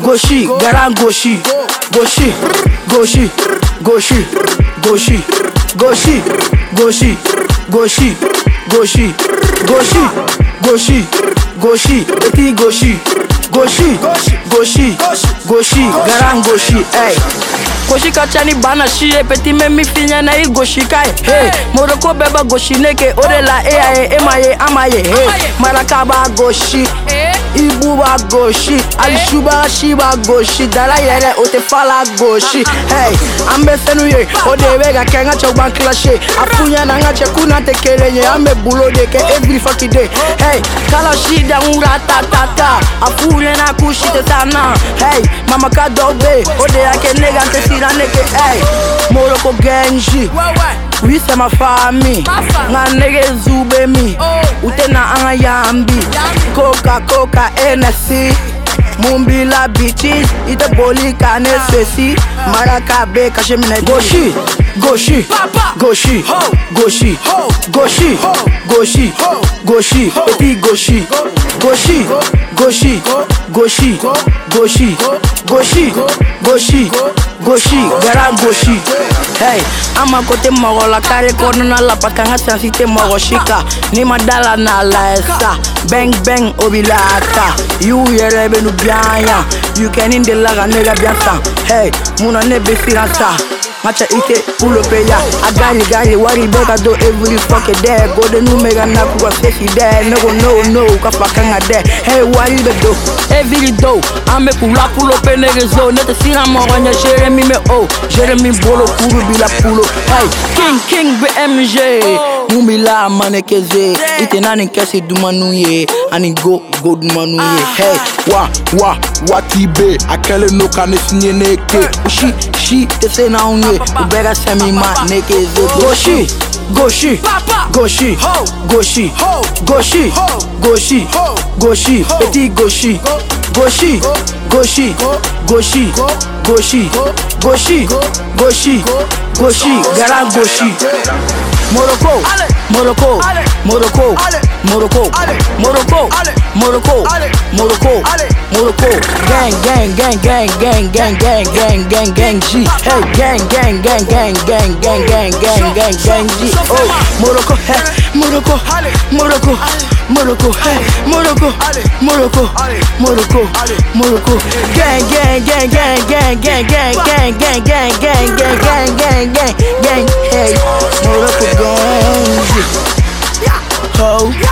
Garan Goshi, Goshi, Goshi, Goshi, Goshi, Goshi, Goshi, Goshi, Goshi, Goshi, Goshi, Goshi, Petit Goshi, Goshi, Goshi, Goshi, Garan Goshi, hey. Goshi ka ca ni bana si ye petit mɛ min fi ɲɛna i gosi ka ye hey. moroko bɛɛ bɛ gosi ne ke o de la e y'a ye e ma ye an ma ye hey. maraka b'a gosi ibu Ibu wa goshi alishuba shiba goshi dala yere o te fala goshi hey ambe fenu ye o de wega ke nga chogban clashe afunya na nga che kuna te kere nye ambe bulo de every fucking day. Hey kala shi da ngura ta ta ta. Afunya na kushi te sana. Hey mama ka dobe o de ake nega te sira neke hey. Moroko genji. uyise mafami nganekeza ubemi utena angayambi coca coca nc mumbila bitches itebolikane sesi. Marakabe kashemine goshi. Goshi. Goshi. Goshi. Goshi. Goshi. Goshi. Eti goshi. Goshi. Goshi. Goshi. Goshi. Goshi. Goshi. Goshi. Garan goshi. Hey, ama kote mɔgɔ la kare kɔnɔna la parce que an ka sansi tɛ mɔgɔ si kan n'i ma da la n'a layɛ sa bɛng bɛng o bi la ta y'u yɛrɛ bɛ nu biyan yan you kɛnin de la ka ne ka biyan san hey munna ne bɛ siran sa Acha ite ulopeya agani gani wari beka do every fucking day. Gode numega na kuwa fake day no no no kafakanga day hey wari be do. Every do. Ame kula pulo pe nege zo nete sina moranya Jeremy me oh. Jeremy bolo kuru bila pulo. Hey king king BMJ oh. Mumbila manekeze. Ite nani kesi dumanu ani go go dumanu ah. hey wa wa wati be akele no kanisnye neke ushi ne ke si si tɛ se n'anw ye u bɛɛ ka sɛmi ma ne keze gosi gosi gosi gosi gosi gosi gosi petit gosi gosi gosi gosi gosi gosi gosi gosi garan gosi Morocco, Morocco, Morocco, Morocco, Morocco, Morocco, Morocco, Morocco, gang, gang, gang, gang, gang, gang, gang, gang, gang, gang, G, hey, gang, gang, gang, gang, gang, gang, gang, gang, gang, gang, G, oh, Morocco, hey, Morocco, Morocco, Morocco, hey, Morocco, Morocco, Morocco, Morocco, gang, gang, gang, gang, gang, gang, gang, gang, gang, gang, gang, gang, gang, gang, gang, gang, hey, Morocco, gang, cold.